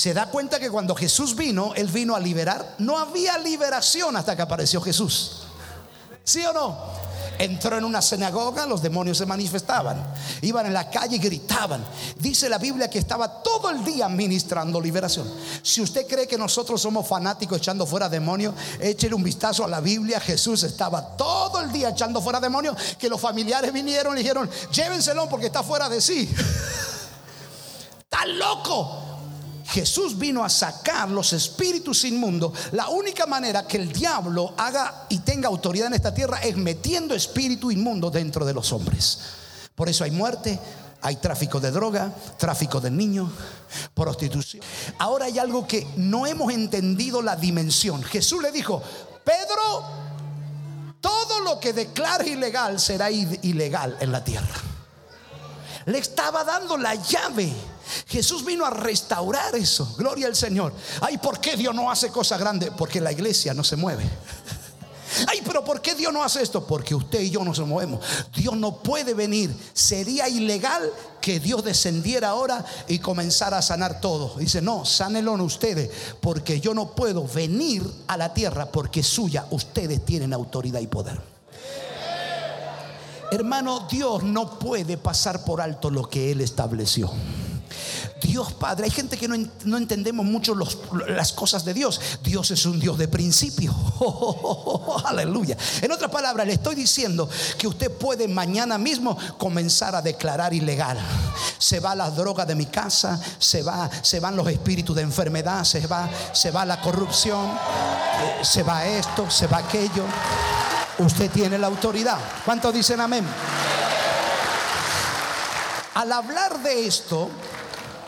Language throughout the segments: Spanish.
Se da cuenta que cuando Jesús vino, Él vino a liberar. No había liberación hasta que apareció Jesús. ¿Sí o no? Entró en una sinagoga, los demonios se manifestaban. Iban en la calle y gritaban. Dice la Biblia que estaba todo el día ministrando liberación. Si usted cree que nosotros somos fanáticos echando fuera demonios, échele un vistazo a la Biblia. Jesús estaba todo el día echando fuera demonios. Que los familiares vinieron y dijeron, llévenselo porque está fuera de sí. Está loco. Jesús vino a sacar los espíritus inmundos. La única manera que el diablo haga y tenga autoridad en esta tierra es metiendo espíritu inmundo dentro de los hombres. Por eso hay muerte, hay tráfico de droga, tráfico de niños, prostitución. Ahora hay algo que no hemos entendido la dimensión. Jesús le dijo, Pedro, todo lo que declare ilegal será ilegal en la tierra. Le estaba dando la llave Jesús vino a restaurar eso. Gloria al Señor. Ay, ¿por qué Dios no hace cosas grandes? Porque la iglesia no se mueve. Ay, pero ¿por qué Dios no hace esto? Porque usted y yo no se movemos. Dios no puede venir. Sería ilegal que Dios descendiera ahora y comenzara a sanar todo. Dice, no, sánelo ustedes, porque yo no puedo venir a la tierra porque suya. Ustedes tienen autoridad y poder. Hermano, Dios no puede pasar por alto lo que Él estableció. Dios Padre. Hay gente que no, entendemos mucho las cosas de Dios. Dios es un Dios de principio. aleluya. En otras palabras, le estoy diciendo que usted puede mañana mismo comenzar a declarar ilegal. Se va la droga de mi casa, se va, se van los espíritus de enfermedad, se va, se va la corrupción, eh, se va esto, se va aquello. Usted tiene la autoridad. ¿Cuántos dicen amén? Al hablar de esto,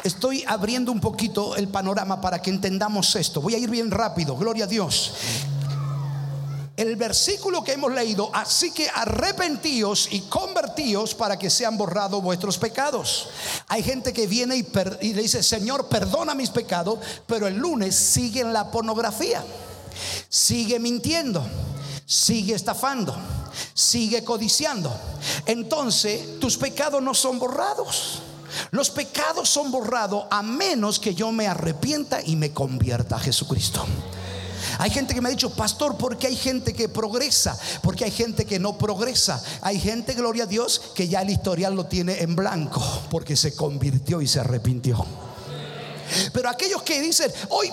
estoy abriendo un poquito el panorama para que entendamos esto. Voy a ir bien rápido, gloria a Dios. El versículo que hemos leído, así que arrepentíos y convertíos para que sean borrados vuestros pecados. Hay gente que viene y, y le dice, Señor, perdona mis pecados, pero el lunes sigue en la pornografía, sigue mintiendo, sigue estafando, sigue codiciando. Entonces tus pecados no son borrados. Los pecados son borrados a menos que yo me arrepienta y me convierta a Jesucristo. Hay gente que me ha dicho, pastor, porque hay gente que progresa, porque hay gente que no progresa. Hay gente, gloria a Dios, que ya el historial lo tiene en blanco, porque se convirtió y se arrepintió. Pero aquellos que dicen, hoy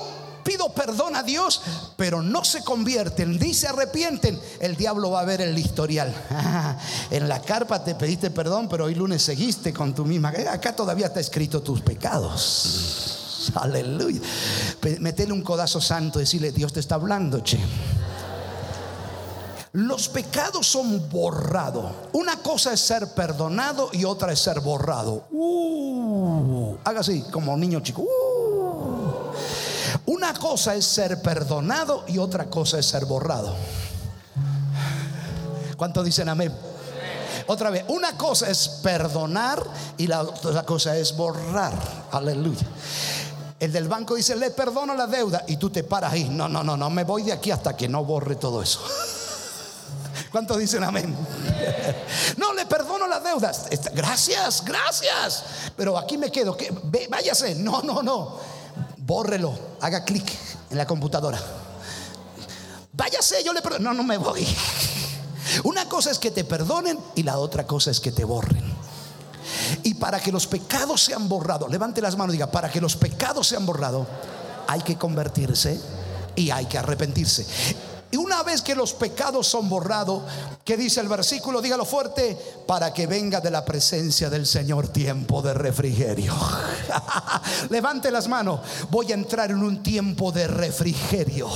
pido perdón a Dios, pero no se convierten, ni se arrepienten, el diablo va a ver el historial. en la carpa te pediste perdón, pero hoy lunes seguiste con tu misma. Acá todavía está escrito tus pecados. Aleluya. Metele un codazo santo decirle, Dios te está hablando, che. Los pecados son borrados. Una cosa es ser perdonado y otra es ser borrado. Uh, haga así, como niño chico. Uh. Una cosa es ser perdonado y otra cosa es ser borrado. ¿Cuántos dicen amén? Otra vez, una cosa es perdonar y la otra cosa es borrar. Aleluya. El del banco dice, le perdono la deuda y tú te paras ahí. No, no, no, no, me voy de aquí hasta que no borre todo eso. ¿Cuántos dicen amén? No, le perdono las deudas. Gracias, gracias. Pero aquí me quedo. Váyase. No, no, no bórrelo, haga clic en la computadora. Váyase, yo le perdono. No, no me voy. Una cosa es que te perdonen y la otra cosa es que te borren. Y para que los pecados sean borrados, levante las manos y diga, para que los pecados sean borrados, hay que convertirse y hay que arrepentirse. Y una vez que los pecados son borrados, ¿qué dice el versículo? Dígalo fuerte, para que venga de la presencia del Señor tiempo de refrigerio. Levante las manos, voy a entrar en un tiempo de refrigerio.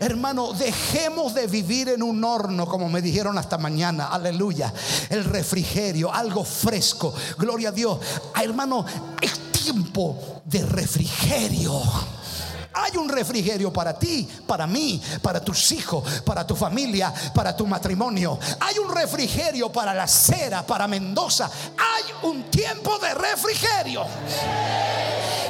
Hermano, dejemos de vivir en un horno, como me dijeron hasta mañana. Aleluya. El refrigerio, algo fresco. Gloria a Dios. Hermano, es tiempo de refrigerio. Hay un refrigerio para ti, para mí, para tus hijos, para tu familia, para tu matrimonio. Hay un refrigerio para la cera, para Mendoza. Hay un tiempo de refrigerio.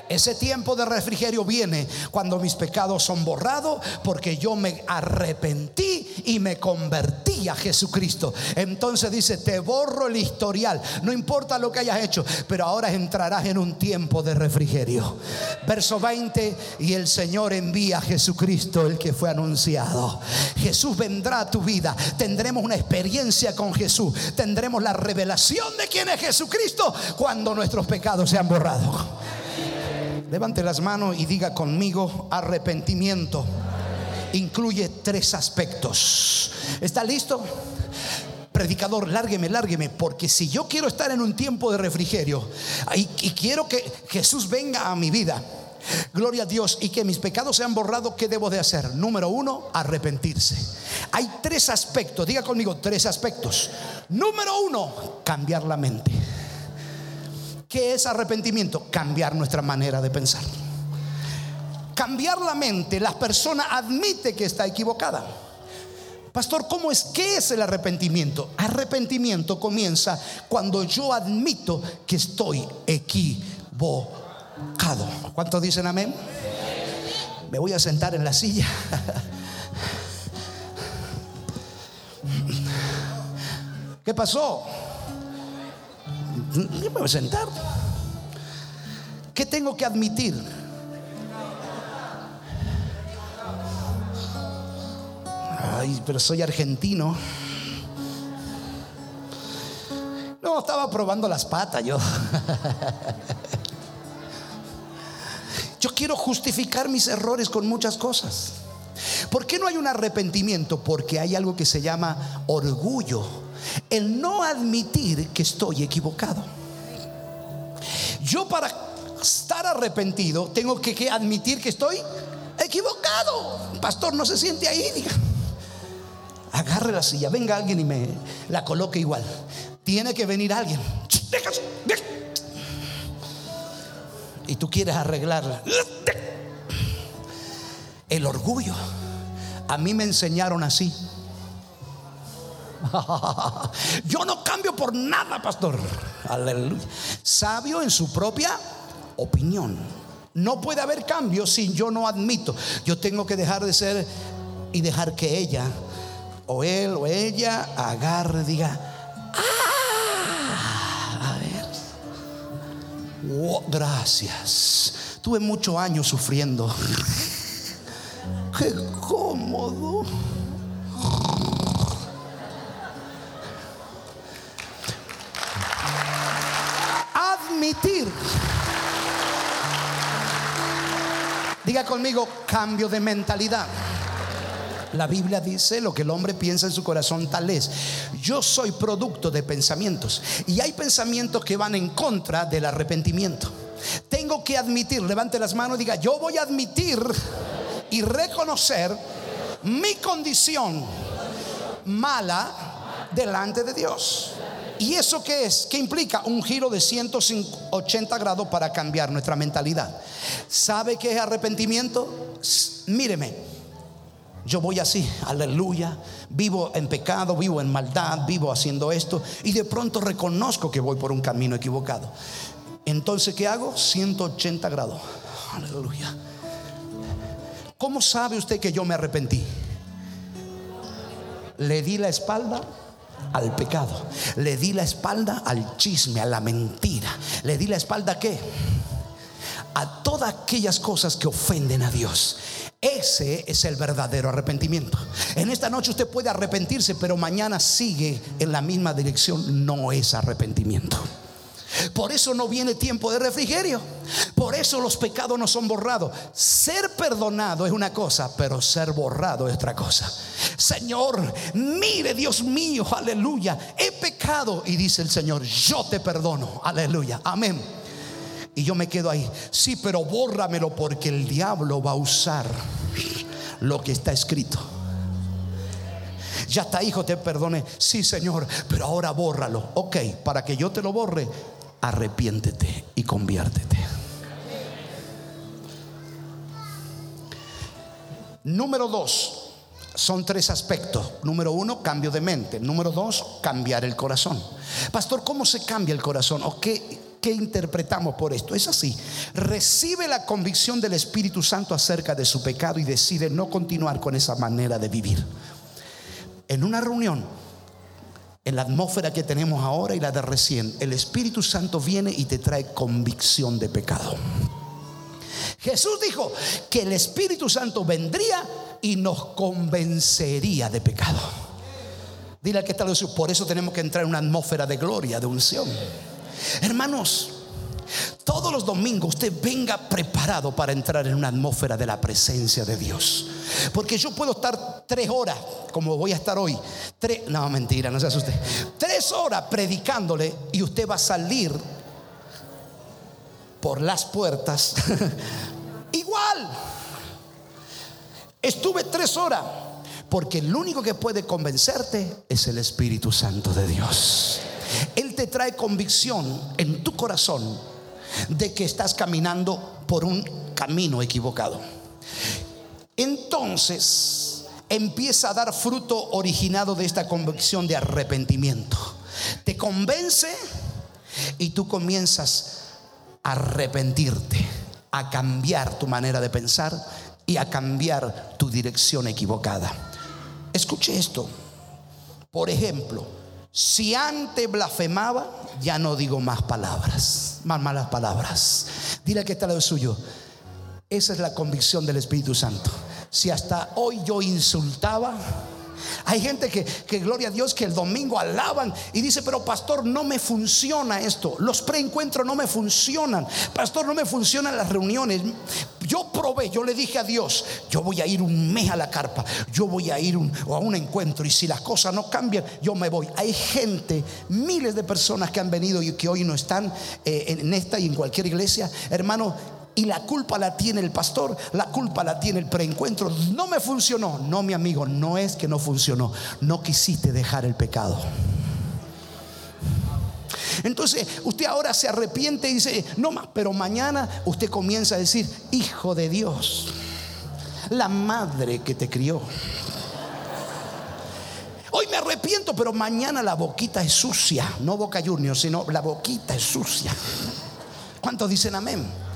Ese tiempo de refrigerio viene cuando mis pecados son borrados porque yo me arrepentí y me convertí a Jesucristo. Entonces dice, te borro el historial, no importa lo que hayas hecho, pero ahora entrarás en un tiempo de refrigerio. Verso 20, y el Señor envía a Jesucristo, el que fue anunciado. Jesús vendrá a tu vida, tendremos una experiencia con Jesús, tendremos la revelación de quién es Jesucristo cuando nuestros pecados sean borrados. Levante las manos y diga conmigo, arrepentimiento incluye tres aspectos. ¿Está listo? Predicador, lárgueme, lárgueme, porque si yo quiero estar en un tiempo de refrigerio y, quiero que Jesús venga a mi vida, Gloria a Dios y que mis pecados sean borrados, ¿qué debo de hacer? Número uno, arrepentirse. Hay tres aspectos, diga conmigo, tres aspectos. Número uno, cambiar la mente. ¿Qué es arrepentimiento? Cambiar nuestra manera de pensar. Cambiar la mente, la persona admite que está equivocada. Pastor, ¿cómo es? ¿Qué es el arrepentimiento? Arrepentimiento comienza cuando yo admito que estoy equivocado. ¿Cuántos dicen amén? Me voy a sentar en la silla. ¿Qué pasó? Yo me voy a sentar. ¿Qué tengo que admitir? Ay, pero soy argentino. No, estaba probando las patas yo. Yo quiero justificar mis errores con muchas cosas. ¿Por qué no hay un arrepentimiento? Porque hay algo que se llama orgullo el no admitir que estoy equivocado. Yo para estar arrepentido tengo que, admitir que estoy equivocado. Pastor, no se siente ahí, diga. Agarre la silla, venga alguien y me la coloque igual. Tiene que venir alguien. Y tú quieres arreglarla. El orgullo. A mí me enseñaron así. Yo no cambio por nada, pastor. Aleluya. Sabio en su propia opinión. No puede haber cambio si yo no admito. Yo tengo que dejar de ser y dejar que ella o él o ella agarre, diga, ah, a ver, oh, gracias. Tuve muchos años sufriendo. Qué cómodo. Diga conmigo, cambio de mentalidad. La Biblia dice lo que el hombre piensa en su corazón tal es. Yo soy producto de pensamientos y hay pensamientos que van en contra del arrepentimiento. Tengo que admitir, levante las manos y diga, yo voy a admitir y reconocer mi condición mala delante de Dios. ¿Y eso qué es? ¿Qué implica? Un giro de 180 grados para cambiar nuestra mentalidad. ¿Sabe qué es arrepentimiento? Míreme, yo voy así, aleluya, vivo en pecado, vivo en maldad, vivo haciendo esto y de pronto reconozco que voy por un camino equivocado. Entonces, ¿qué hago? 180 grados. Aleluya. ¿Cómo sabe usted que yo me arrepentí? Le di la espalda al pecado. Le di la espalda al chisme, a la mentira. Le di la espalda a qué? A todas aquellas cosas que ofenden a Dios. Ese es el verdadero arrepentimiento. En esta noche usted puede arrepentirse, pero mañana sigue en la misma dirección. No es arrepentimiento. Por eso no viene tiempo de refrigerio. Por eso los pecados no son borrados. Ser perdonado es una cosa, pero ser borrado es otra cosa. Señor, mire Dios mío, aleluya. He pecado y dice el Señor, yo te perdono. Aleluya. Amén. Y yo me quedo ahí. Sí, pero bórramelo porque el diablo va a usar lo que está escrito. Ya está, hijo, te perdone. Sí, Señor, pero ahora bórralo. Ok, para que yo te lo borre, arrepiéntete y conviértete. Número dos, son tres aspectos. Número uno, cambio de mente. Número dos, cambiar el corazón. Pastor, ¿cómo se cambia el corazón? ¿O qué, ¿qué interpretamos por esto? Es así. Recibe la convicción del Espíritu Santo acerca de su pecado y decide no continuar con esa manera de vivir. En una reunión, en la atmósfera que tenemos ahora y la de recién, el Espíritu Santo viene y te trae convicción de pecado. Jesús dijo que el Espíritu Santo vendría y nos convencería de pecado. Dile al que está por eso tenemos que entrar en una atmósfera de gloria, de unción. Hermanos, todos los domingos usted venga preparado para entrar en una atmósfera de la presencia de Dios. Porque yo puedo estar tres horas, como voy a estar hoy. Tres, no, mentira, no se asuste. Tres horas predicándole y usted va a salir por las puertas Estuve tres horas porque el único que puede convencerte es el Espíritu Santo de Dios. Él te trae convicción en tu corazón de que estás caminando por un camino equivocado. Entonces empieza a dar fruto originado de esta convicción de arrepentimiento. Te convence y tú comienzas a arrepentirte, a cambiar tu manera de pensar y a cambiar tu dirección equivocada. Escuche esto. Por ejemplo, si antes blasfemaba, ya no digo más palabras, más malas palabras. Dile que está lo suyo. Esa es la convicción del Espíritu Santo. Si hasta hoy yo insultaba, hay gente que, que, gloria a Dios, que el domingo alaban y dice, pero pastor, no me funciona esto. Los preencuentros no me funcionan. Pastor, no me funcionan las reuniones. Yo probé, yo le dije a Dios, yo voy a ir un mes a la carpa, yo voy a ir a un encuentro y si las cosas no cambian, yo me voy. Hay gente, miles de personas que han venido y que hoy no están eh, en esta y en cualquier iglesia, hermano y la culpa la tiene el pastor, la culpa la tiene el preencuentro. No me funcionó. No, mi amigo, no es que no funcionó. No quisiste dejar el pecado. Entonces usted ahora se arrepiente y dice, no más, pero mañana usted comienza a decir, hijo de Dios, la madre que te crió. Hoy me arrepiento, pero mañana la boquita es sucia, no Boca Junior, sino la boquita es sucia. ¿Cuántos dicen amén?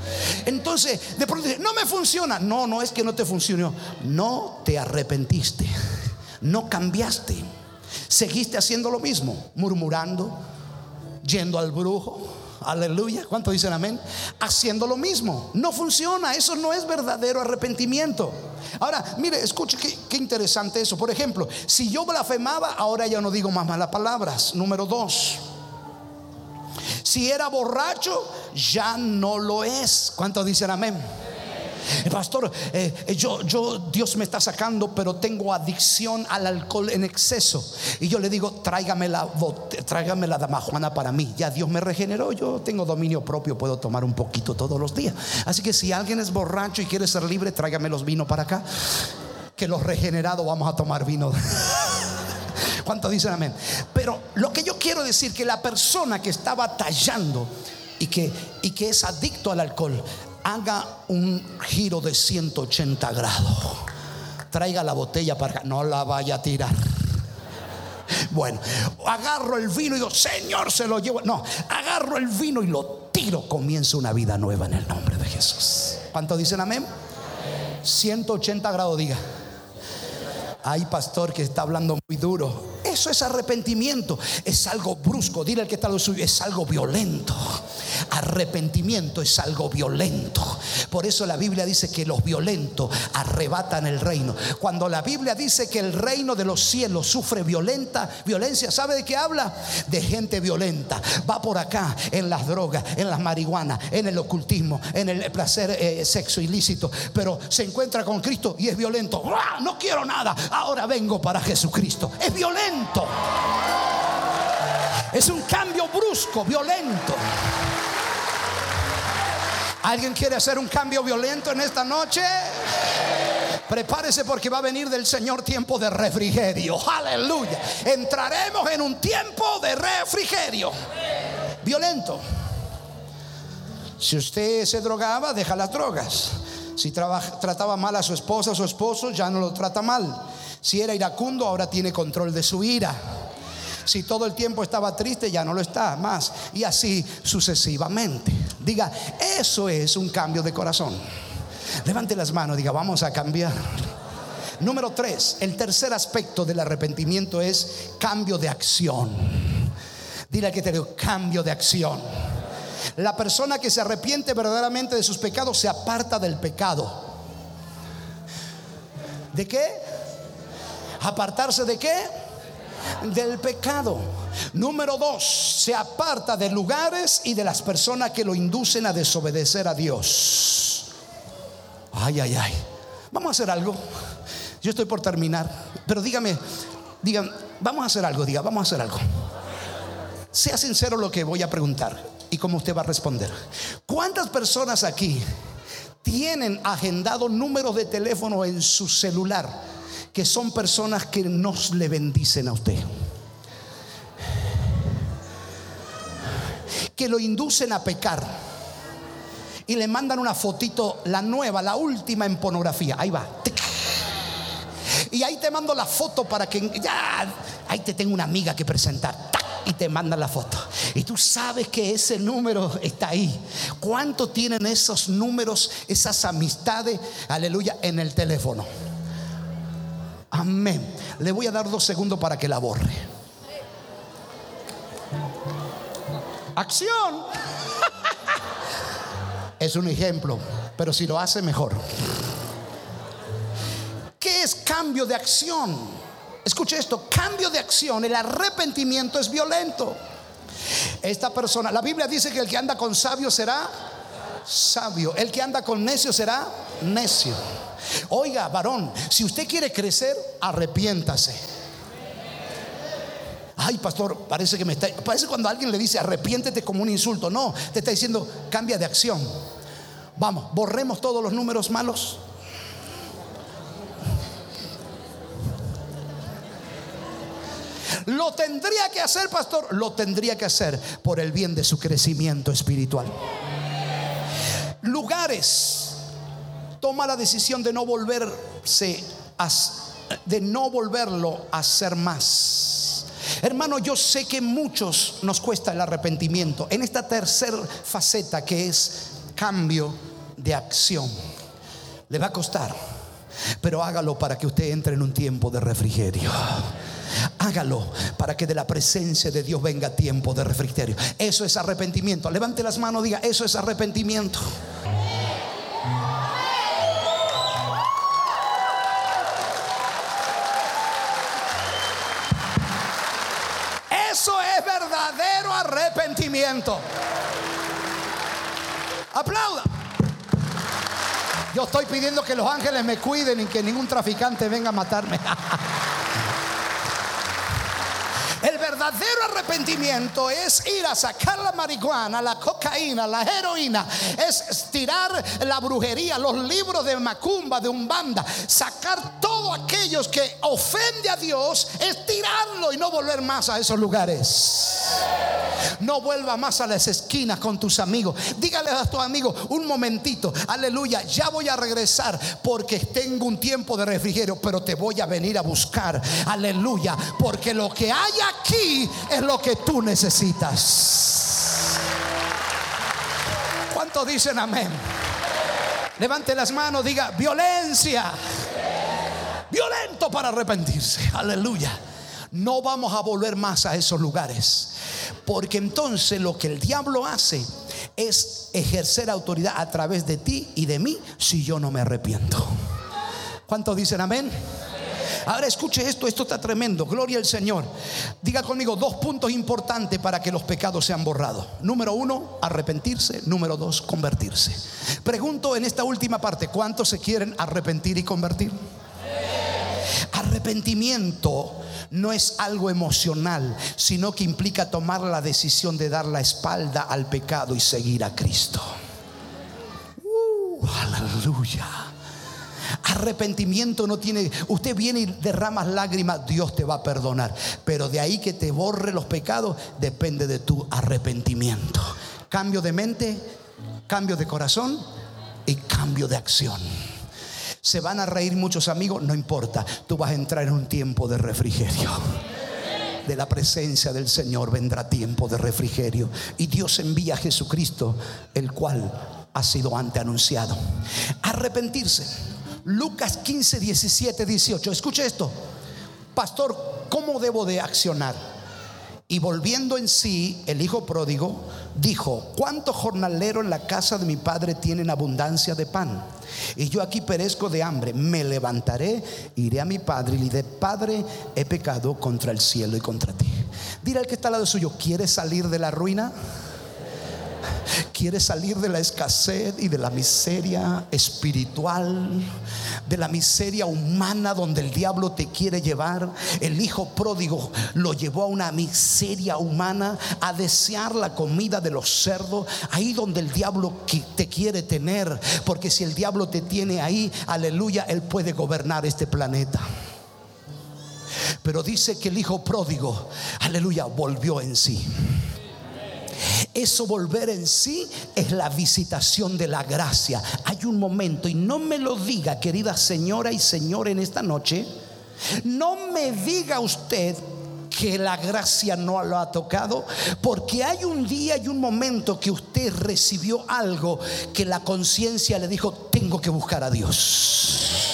Entonces, de pronto dice, no me funciona. No, no es que no te funcionó. No te arrepentiste. No cambiaste. Seguiste haciendo lo mismo, murmurando, yendo al brujo. Aleluya. ¿Cuánto dicen amén? Haciendo lo mismo. No funciona. Eso no es verdadero arrepentimiento. Ahora, mire, escuche qué, interesante eso. Por ejemplo, si yo blasfemaba, ahora ya no digo más malas palabras. Número dos. Si era borracho, ya no lo es. ¿Cuántos dicen amén? Pastor, eh, eh, yo, yo, Dios me está sacando, pero tengo adicción al alcohol en exceso. Y yo le digo, tráigame la, tráigame la damajuana para mí. Ya Dios me regeneró, yo tengo dominio propio, puedo tomar un poquito todos los días. Así que si alguien es borracho y quiere ser libre, tráigame los vinos para acá. Que los regenerados vamos a tomar vino. ¿Cuántos dicen amén? Pero lo que yo quiero decir que la persona que está batallando y que, y que es adicto al alcohol haga un giro de 180 grados. Traiga la botella para acá, no la vaya a tirar. Bueno, agarro el vino y digo, Señor, se lo llevo. No, agarro el vino y lo tiro. Comienza una vida nueva en el nombre de Jesús. ¿Cuántos dicen amén? 180 grados, diga. Hay pastor que está hablando muy duro. Eso es arrepentimiento. Es algo brusco. Dile al que está lo suyo, es algo violento. Arrepentimiento es algo violento. Por eso la Biblia dice que los violentos arrebatan el reino. Cuando la Biblia dice que el reino de los cielos sufre violenta violencia, ¿sabe de qué habla? De gente violenta. Va por acá en las drogas, en las marihuanas, en el ocultismo, en el placer eh, sexo ilícito, pero se encuentra con Cristo y es violento. No quiero nada. Ahora vengo para Jesucristo. Es violento. Es un cambio brusco, violento. ¿Alguien quiere hacer un cambio violento en esta noche? Prepárese porque va a venir del Señor tiempo de refrigerio. Aleluya. Entraremos en un tiempo de refrigerio. Violento. Si usted se drogaba, deja las drogas. Si trataba mal a su esposa o su esposo, ya no lo trata mal. Si era iracundo, ahora tiene control de su ira. Si todo el tiempo estaba triste, ya no lo está más. Y así sucesivamente. Diga, eso es un cambio de corazón. Levante las manos, diga, vamos a cambiar. Número tres, el tercer aspecto del arrepentimiento es cambio de acción. Dile que te digo, cambio de acción. La persona que se arrepiente verdaderamente de sus pecados se aparta del pecado. ¿De qué? ¿Apartarse de qué? Del pecado. Número dos, se aparta de lugares y de las personas que lo inducen a desobedecer a Dios. Ay, ay, ay. Vamos a hacer algo. Yo estoy por terminar, pero dígame, digan, vamos a hacer algo, diga, vamos a hacer algo. Sea sincero lo que voy a preguntar y cómo usted va a responder. ¿Cuántas personas aquí tienen agendado números de teléfono en su celular que son personas que nos le bendicen a usted? Que lo inducen a pecar y le mandan una fotito, la nueva, la última en pornografía. Ahí va. Y ahí te mando la foto para que ya, ahí te tengo una amiga que presentar. Y te mandan la foto. Y tú sabes que ese número está ahí. ¿Cuánto tienen esos números, esas amistades, aleluya, en el teléfono? Amén. Le voy a dar dos segundos para que la borre. Acción. Es un ejemplo, pero si lo hace mejor es cambio de acción? Escuche esto, cambio de acción, el arrepentimiento es violento. Esta persona, la Biblia dice que el que anda con sabio será sabio, el que anda con necio será necio. Oiga, varón, si usted quiere crecer, arrepiéntase. Ay, pastor, parece que me está. Parece cuando alguien le dice arrepiéntete como un insulto. No, te está diciendo cambia de acción. Vamos, borremos todos los números malos. Lo tendría que hacer, pastor. Lo tendría que hacer por el bien de su crecimiento espiritual. Lugares. Toma la decisión de no volverse a, de no volverlo a hacer más. Hermano, yo sé que muchos nos cuesta el arrepentimiento en esta tercera faceta que es cambio de acción. Le va a costar, pero hágalo para que usted entre en un tiempo de refrigerio. Hágalo para que de la presencia de Dios venga tiempo de refrigerio. Eso es arrepentimiento. Levante las manos, diga, eso es arrepentimiento. Arrepentimiento. Aplauda. Yo estoy pidiendo que los ángeles me cuiden y que ningún traficante venga a matarme. Verdadero arrepentimiento es ir a sacar la marihuana, la cocaína, la heroína, es tirar la brujería, los libros de macumba, de umbanda, sacar todo aquellos que ofende a Dios, es tirarlo y no volver más a esos lugares. No vuelva más a las esquinas con tus amigos. Dígale a tus amigos un momentito, aleluya, ya voy a regresar porque tengo un tiempo de refrigerio, pero te voy a venir a buscar, aleluya, porque lo que hay aquí es lo que tú necesitas. ¿Cuántos dicen amén? Levante las manos, diga violencia. Violento para arrepentirse. Aleluya. No vamos a volver más a esos lugares. Porque entonces lo que el diablo hace es ejercer autoridad a través de ti y de mí si yo no me arrepiento. ¿Cuántos dicen amén? Ahora escuche esto, esto está tremendo. Gloria al Señor. Diga conmigo dos puntos importantes para que los pecados sean borrados. Número uno, arrepentirse. Número dos, convertirse. Pregunto en esta última parte, ¿cuántos se quieren arrepentir y convertir? Arrepentimiento no es algo emocional, sino que implica tomar la decisión de dar la espalda al pecado y seguir a Cristo. Uh, aleluya. Arrepentimiento no tiene, usted viene y derramas lágrimas, Dios te va a perdonar. Pero de ahí que te borre los pecados depende de tu arrepentimiento. Cambio de mente, cambio de corazón y cambio de acción. Se van a reír muchos amigos, no importa, tú vas a entrar en un tiempo de refrigerio. de la presencia del Señor vendrá tiempo de refrigerio. Y Dios envía a Jesucristo, el cual ha sido ante anunciado. Arrepentirse. Lucas 15, 17, 18. Escuche esto. Pastor, ¿cómo debo de accionar? Y volviendo en sí, el hijo pródigo dijo, ¿cuántos jornaleros en la casa de mi padre tienen abundancia de pan? Y yo aquí perezco de hambre. Me levantaré, iré a mi padre y le diré, Padre, he pecado contra el cielo y contra ti. Dile al que está al lado suyo, ¿quieres salir de la ruina? ¿Quieres salir de la escasez y de la miseria espiritual? De la miseria humana donde el diablo te quiere llevar. El hijo pródigo lo llevó a una miseria humana, a desear la comida de los cerdos, ahí donde el diablo te quiere tener. Porque si el diablo te tiene ahí, aleluya, él puede gobernar este planeta. Pero dice que el hijo pródigo, aleluya, volvió en sí. Eso volver en sí es la visitación de la gracia. Hay un momento, y no me lo diga, querida señora y señor, en esta noche, no me diga usted que la gracia no lo ha tocado, porque hay un día y un momento que usted recibió algo que la conciencia le dijo, tengo que buscar a Dios.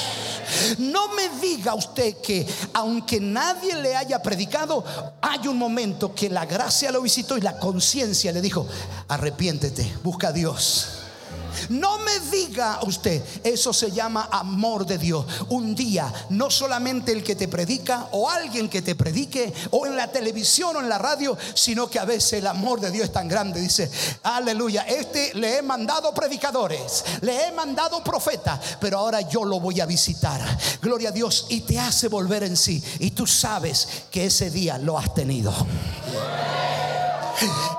No me diga usted que aunque nadie le haya predicado, hay un momento que la gracia lo visitó y la conciencia le dijo, arrepiéntete, busca a Dios. No me diga usted, eso se llama amor de Dios. Un día, no solamente el que te predica o alguien que te predique o en la televisión o en la radio, sino que a veces el amor de Dios es tan grande. Dice, aleluya, este le he mandado predicadores, le he mandado profetas, pero ahora yo lo voy a visitar. Gloria a Dios y te hace volver en sí. Y tú sabes que ese día lo has tenido.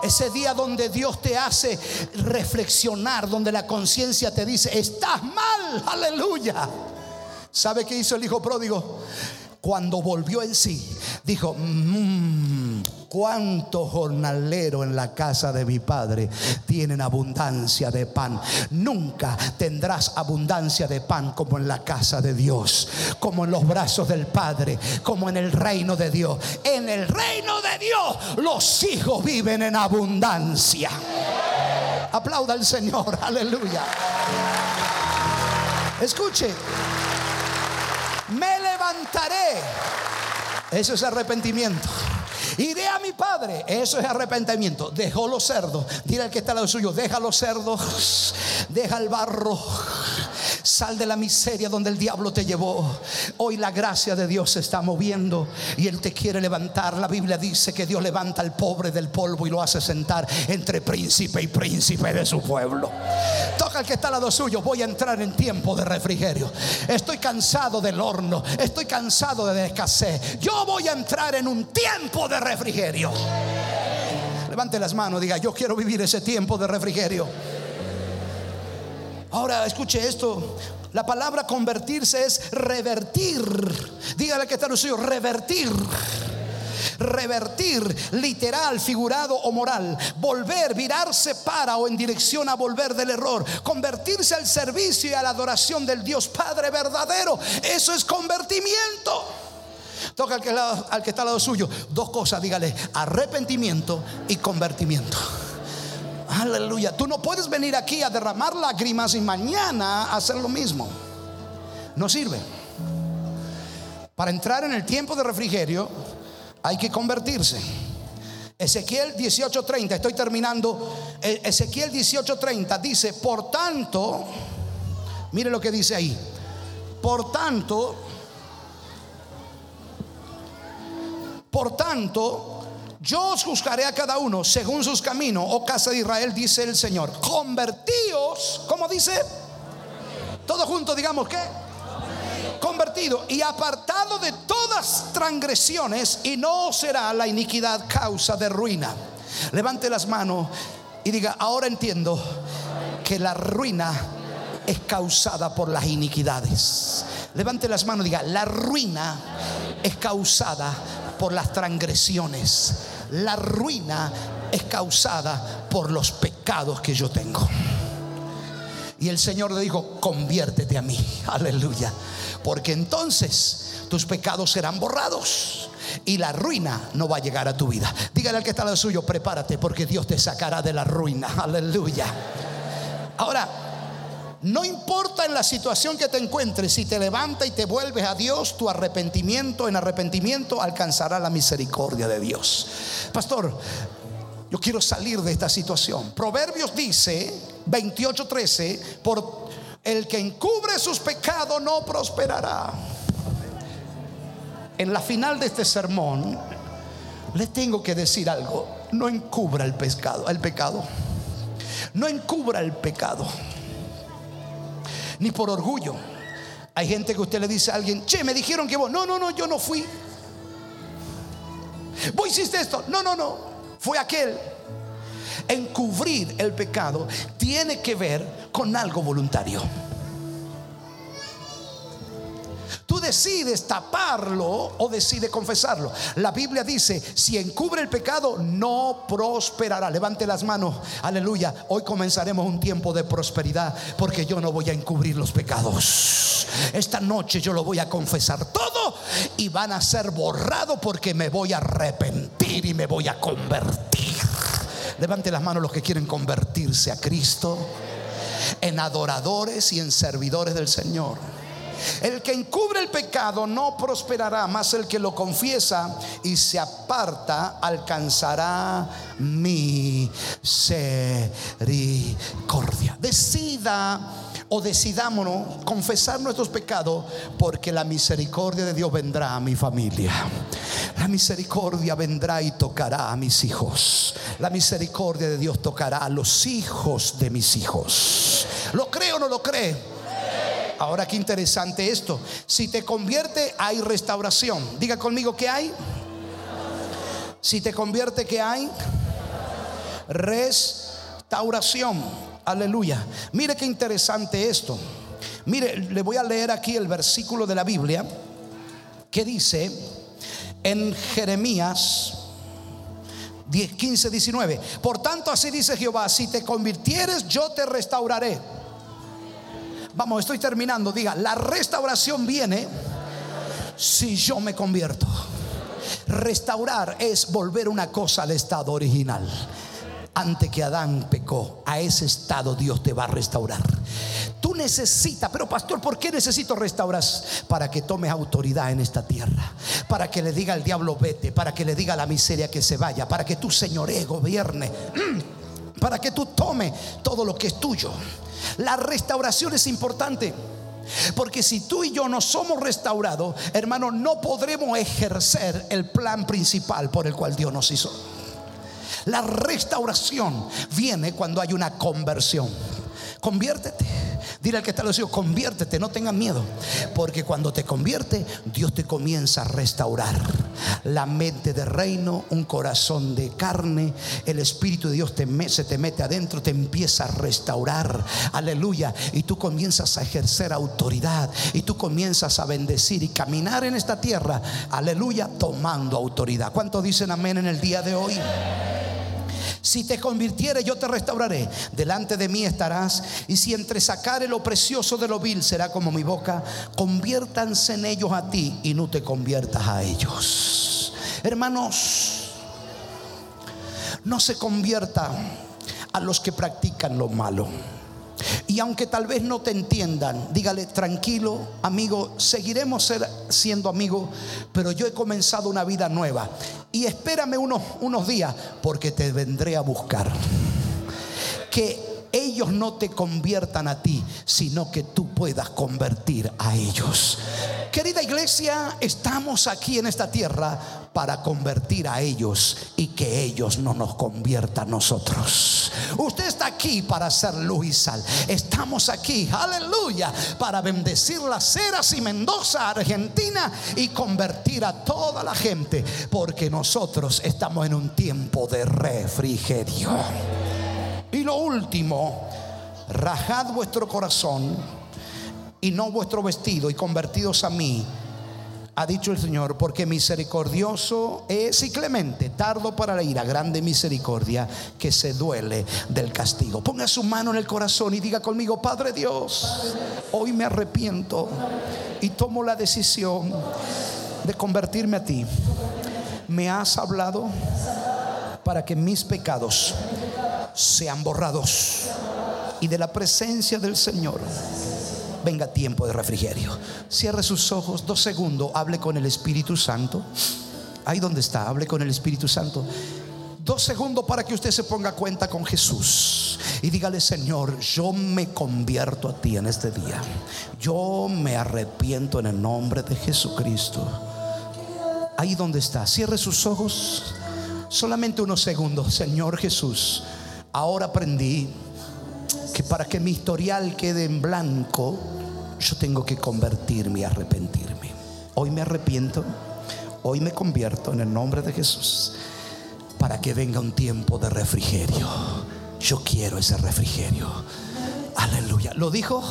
Ese día donde Dios te hace reflexionar, donde la conciencia te dice, estás mal, aleluya. ¿Sabe qué hizo el hijo pródigo? Cuando volvió en sí, dijo, mmm, cuántos jornaleros en la casa de mi padre tienen abundancia de pan. Nunca tendrás abundancia de pan como en la casa de Dios, como en los brazos del Padre, como en el reino de Dios. En el reino de Dios los hijos viven en abundancia. Aplauda al Señor, aleluya. Escuche, Eso es arrepentimiento. Iré a mi padre. Eso es arrepentimiento. Dejó los cerdos. Dile al que está al lado suyo. Deja los cerdos. Deja el barro. Sal de la miseria donde el diablo te llevó. Hoy la gracia de Dios se está moviendo y Él te quiere levantar. La Biblia dice que Dios levanta al pobre del polvo y lo hace sentar entre príncipe y príncipe de su pueblo. Toca al que está al lado suyo. Voy a entrar en tiempo de refrigerio. Estoy cansado del horno. Estoy cansado de la escasez. Yo voy a entrar en un tiempo de refrigerio. Levante las manos, diga, yo quiero vivir ese tiempo de refrigerio. Ahora escuche esto. La palabra convertirse es revertir. Dígale que está lo suyo, revertir. Revertir, literal, figurado o moral. Volver, virarse para o en dirección a volver del error. Convertirse al servicio y a la adoración del Dios Padre verdadero. Eso es convertimiento. Toca al que, al que está al lado suyo. Dos cosas, dígale, arrepentimiento y convertimiento. Aleluya. Tú no puedes venir aquí a derramar lágrimas y mañana hacer lo mismo. No sirve. Para entrar en el tiempo de refrigerio hay que convertirse. Ezequiel 18:30, estoy terminando. E- Ezequiel 18:30 dice, por tanto, mire lo que dice ahí. Por tanto, por tanto, yo os juzgaré a cada uno según sus caminos, oh casa de Israel, dice el Señor. Convertíos, ¿cómo dice? Todo junto, digamos que convertido y apartado de todas transgresiones y no será la iniquidad causa de ruina. Levante las manos y diga, ahora entiendo que la ruina es causada por las iniquidades. Levante las manos y diga, la ruina es causada por las transgresiones. La ruina es causada por los pecados que yo tengo. Y el Señor le dijo, conviértete a mí. Aleluya. Porque entonces tus pecados serán borrados. y la ruina no va a llegar a tu vida. Dígale al que está al suyo, prepárate porque Dios te sacará de la ruina. Aleluya. Ahora, no importa en la situación que te encuentres, si te levanta y te vuelves a Dios, tu arrepentimiento en arrepentimiento alcanzará la misericordia de Dios. Pastor, yo quiero salir de esta situación. Proverbios dice 28:13, por el que encubre sus pecados no prosperará. En la final de este sermón le tengo que decir algo, no encubra el pescado, el pecado. No encubra el pecado ni por orgullo. Hay gente que usted le dice a alguien, che, me dijeron que vos, no, no, no, yo no fui. Vos hiciste esto, no, no, no, fue aquel. Encubrir el pecado tiene que ver con algo voluntario. Decides taparlo o decides confesarlo. La Biblia dice, si encubre el pecado, no prosperará. Levante las manos, aleluya. Hoy comenzaremos un tiempo de prosperidad porque yo no voy a encubrir los pecados. Esta noche yo lo voy a confesar todo y van a ser borrados porque me voy a arrepentir y me voy a convertir. Levante las manos los que quieren convertirse a Cristo en adoradores y en servidores del Señor. El que encubre el pecado no prosperará, más el que lo confiesa y se aparta alcanzará misericordia. Decida o decidámonos confesar nuestros pecados porque la misericordia de Dios vendrá a mi familia. La misericordia vendrá y tocará a mis hijos. La misericordia de Dios tocará a los hijos de mis hijos. ¿Lo cree o no lo cree? Ahora qué interesante esto. Si te convierte hay restauración. Diga conmigo que hay. Si te convierte que hay restauración. Aleluya. Mire qué interesante esto. Mire, le voy a leer aquí el versículo de la Biblia que dice en Jeremías 10, 15, 19. Por tanto, así dice Jehová, si te convirtieres, yo te restauraré Vamos, estoy terminando. Diga, la restauración viene si yo me convierto. Restaurar es volver una cosa al estado original. Antes que Adán pecó, a ese estado Dios te va a restaurar. Tú necesitas, pero pastor, ¿por qué necesito restaurar? Para que tomes autoridad en esta tierra. Para que le diga al diablo vete. Para que le diga a la miseria que se vaya. Para que tu señoré gobierne. Para que tú tomes todo lo que es tuyo. La restauración es importante. Porque si tú y yo no somos restaurados, hermano, no podremos ejercer el plan principal por el cual Dios nos hizo. La restauración viene cuando hay una conversión. Conviértete. Dile al que está lo conviértete, no tengas miedo. Porque cuando te convierte, Dios te comienza a restaurar. La mente de reino, un corazón de carne, el Espíritu de Dios se te mete adentro, te empieza a restaurar. Aleluya. Y tú comienzas a ejercer autoridad. Y tú comienzas a bendecir y caminar en esta tierra. Aleluya, tomando autoridad. ¿Cuántos dicen amén en el día de hoy? Si te convirtieres, yo te restauraré. Delante de mí estarás. Y si entre sacar lo precioso de lo vil será como mi boca, conviértanse en ellos a ti y no te conviertas a ellos. Hermanos, no se convierta a los que practican lo malo. Y aunque tal vez no te entiendan, dígale, tranquilo, amigo, seguiremos ser, siendo amigos, pero yo he comenzado una vida nueva. Y espérame unos, unos días, porque te vendré a buscar. Que ellos no te conviertan a ti, sino que tú puedas convertir a ellos. Querida iglesia, estamos aquí en esta tierra para convertir a ellos y que ellos no nos conviertan a nosotros. Usted está aquí para ser luz y sal. Estamos aquí, aleluya, para bendecir las Heras y Mendoza, Argentina y convertir a toda la gente, porque nosotros estamos en un tiempo de refrigerio. Y lo último, rajad vuestro corazón y no vuestro vestido y convertidos a mí, ha dicho el Señor, porque misericordioso es y clemente, tardo para la ira, grande misericordia que se duele del castigo. Ponga su mano en el corazón y diga conmigo, Padre Dios, hoy me arrepiento y tomo la decisión de convertirme a ti me has hablado para que mis pecados sean borrados y de la presencia del Señor venga tiempo de refrigerio. Cierre sus ojos dos segundos, hable con el Espíritu Santo. Ahí donde está, hable con el Espíritu Santo. Dos segundos para que usted se ponga cuenta con Jesús y dígale, Señor, yo me convierto a ti en este día. Yo me arrepiento en el nombre de Jesucristo. Ahí donde está, cierre sus ojos. Solamente unos segundos, Señor Jesús. Ahora aprendí que para que mi historial quede en blanco, yo tengo que convertirme y arrepentirme. Hoy me arrepiento, hoy me convierto en el nombre de Jesús para que venga un tiempo de refrigerio. Yo quiero ese refrigerio. Aleluya. ¿Lo dijo?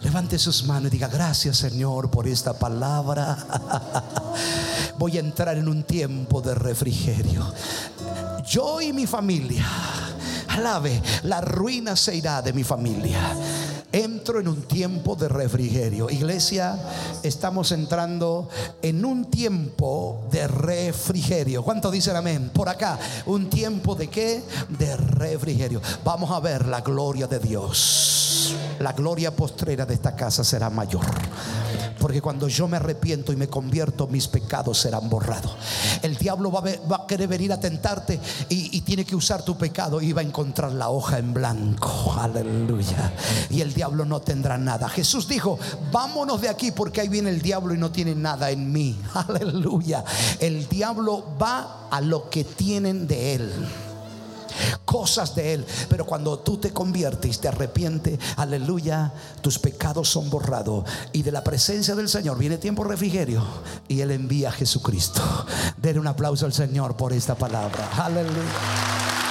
Levante sus manos y diga, gracias Señor por esta palabra. Voy a entrar en un tiempo de refrigerio. Yo y mi familia Alabe, la ruina se irá de mi familia. Entro en un tiempo de refrigerio. Iglesia, estamos entrando en un tiempo de refrigerio. ¿Cuánto dicen amén? Por acá, un tiempo de qué? De refrigerio. Vamos a ver la gloria de Dios. La gloria postrera de esta casa será mayor. Porque cuando yo me arrepiento y me convierto, mis pecados serán borrados. El diablo va a, querer venir a tentarte y, tiene que usar tu pecado y va a encontrar la hoja en blanco. Aleluya. Y el diablo no tendrá nada. Jesús dijo, vámonos de aquí porque ahí viene el diablo y no tiene nada en mí. Aleluya. El diablo va a lo que tienen de él cosas de Él. Pero cuando tú te conviertes, te arrepientes, aleluya, tus pecados son borrados. Y de la presencia del Señor viene tiempo refrigerio. Y Él envía a Jesucristo. Den un aplauso al Señor por esta palabra. Aleluya.